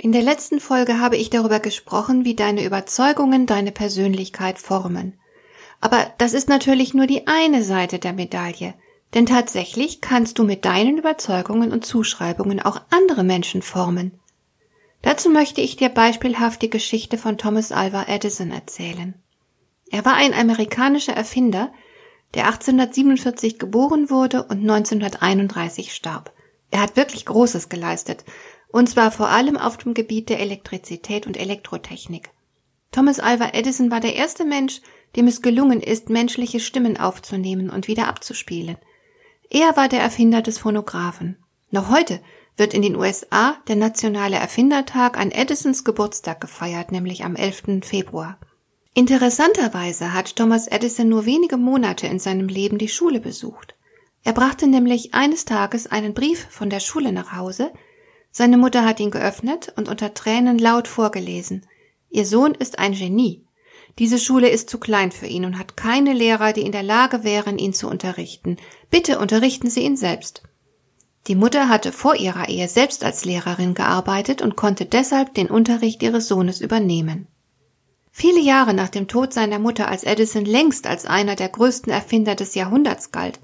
In der letzten Folge habe ich darüber gesprochen, wie deine Überzeugungen deine Persönlichkeit formen. Aber das ist natürlich nur die eine Seite der Medaille, denn tatsächlich kannst du mit deinen Überzeugungen und Zuschreibungen auch andere Menschen formen. Dazu möchte ich dir beispielhaft die Geschichte von Thomas Alva Edison erzählen. Er war ein amerikanischer Erfinder, der 1847 geboren wurde und 1931 starb. Er hat wirklich Großes geleistet und zwar vor allem auf dem Gebiet der Elektrizität und Elektrotechnik. Thomas Alva Edison war der erste Mensch, dem es gelungen ist, menschliche Stimmen aufzunehmen und wieder abzuspielen. Er war der Erfinder des Phonographen. Noch heute wird in den USA der nationale Erfindertag an Edisons Geburtstag gefeiert, nämlich am 11. Februar. Interessanterweise hat Thomas Edison nur wenige Monate in seinem Leben die Schule besucht. Er brachte nämlich eines Tages einen Brief von der Schule nach Hause, seine Mutter hat ihn geöffnet und unter Tränen laut vorgelesen. Ihr Sohn ist ein Genie. Diese Schule ist zu klein für ihn und hat keine Lehrer, die in der Lage wären, ihn zu unterrichten. Bitte unterrichten Sie ihn selbst. Die Mutter hatte vor ihrer Ehe selbst als Lehrerin gearbeitet und konnte deshalb den Unterricht ihres Sohnes übernehmen. Viele Jahre nach dem Tod seiner Mutter, als Edison längst als einer der größten Erfinder des Jahrhunderts galt,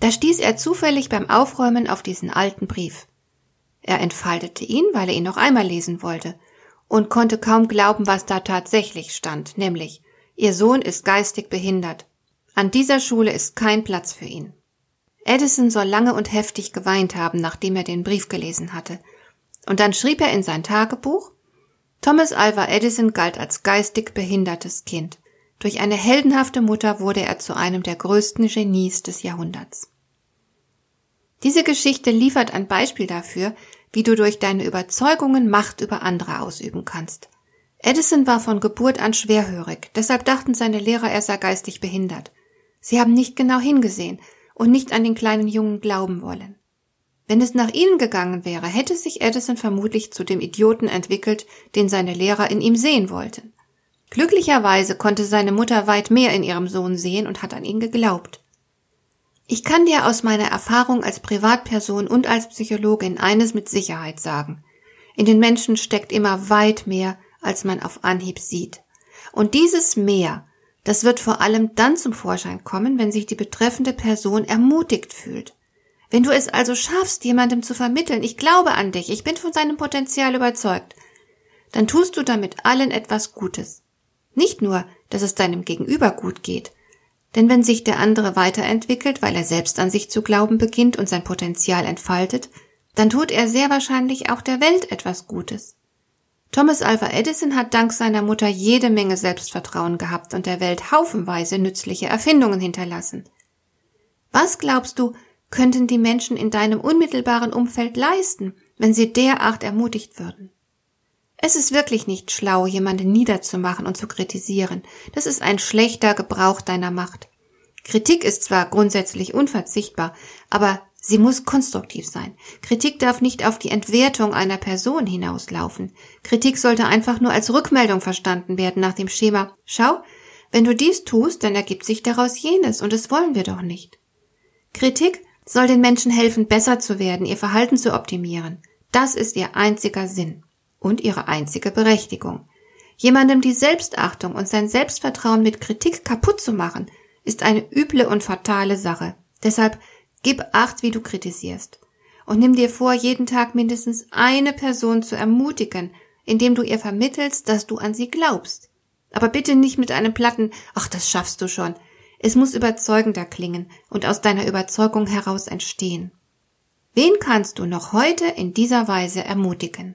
da stieß er zufällig beim Aufräumen auf diesen alten Brief. Er entfaltete ihn, weil er ihn noch einmal lesen wollte, und konnte kaum glauben, was da tatsächlich stand, nämlich Ihr Sohn ist geistig behindert. An dieser Schule ist kein Platz für ihn. Edison soll lange und heftig geweint haben, nachdem er den Brief gelesen hatte. Und dann schrieb er in sein Tagebuch Thomas Alva Edison galt als geistig behindertes Kind. Durch eine heldenhafte Mutter wurde er zu einem der größten Genies des Jahrhunderts. Diese Geschichte liefert ein Beispiel dafür, wie du durch deine Überzeugungen Macht über andere ausüben kannst. Edison war von Geburt an schwerhörig, deshalb dachten seine Lehrer, er sei geistig behindert. Sie haben nicht genau hingesehen und nicht an den kleinen Jungen glauben wollen. Wenn es nach ihnen gegangen wäre, hätte sich Edison vermutlich zu dem Idioten entwickelt, den seine Lehrer in ihm sehen wollten. Glücklicherweise konnte seine Mutter weit mehr in ihrem Sohn sehen und hat an ihn geglaubt. Ich kann dir aus meiner Erfahrung als Privatperson und als Psychologin eines mit Sicherheit sagen. In den Menschen steckt immer weit mehr, als man auf Anhieb sieht. Und dieses Mehr, das wird vor allem dann zum Vorschein kommen, wenn sich die betreffende Person ermutigt fühlt. Wenn du es also schaffst, jemandem zu vermitteln, ich glaube an dich, ich bin von seinem Potenzial überzeugt, dann tust du damit allen etwas Gutes. Nicht nur, dass es deinem Gegenüber gut geht, denn wenn sich der andere weiterentwickelt, weil er selbst an sich zu glauben beginnt und sein Potenzial entfaltet, dann tut er sehr wahrscheinlich auch der Welt etwas Gutes. Thomas Alva Edison hat dank seiner Mutter jede Menge Selbstvertrauen gehabt und der Welt haufenweise nützliche Erfindungen hinterlassen. Was glaubst du, könnten die Menschen in deinem unmittelbaren Umfeld leisten, wenn sie derart ermutigt würden? Es ist wirklich nicht schlau, jemanden niederzumachen und zu kritisieren. Das ist ein schlechter Gebrauch deiner Macht. Kritik ist zwar grundsätzlich unverzichtbar, aber sie muss konstruktiv sein. Kritik darf nicht auf die Entwertung einer Person hinauslaufen. Kritik sollte einfach nur als Rückmeldung verstanden werden nach dem Schema Schau, wenn du dies tust, dann ergibt sich daraus jenes, und das wollen wir doch nicht. Kritik soll den Menschen helfen, besser zu werden, ihr Verhalten zu optimieren. Das ist ihr einziger Sinn und ihre einzige Berechtigung. Jemandem die Selbstachtung und sein Selbstvertrauen mit Kritik kaputt zu machen, ist eine üble und fatale Sache. Deshalb gib acht, wie du kritisierst. Und nimm dir vor, jeden Tag mindestens eine Person zu ermutigen, indem du ihr vermittelst, dass du an sie glaubst. Aber bitte nicht mit einem platten, ach, das schaffst du schon. Es muss überzeugender klingen und aus deiner Überzeugung heraus entstehen. Wen kannst du noch heute in dieser Weise ermutigen?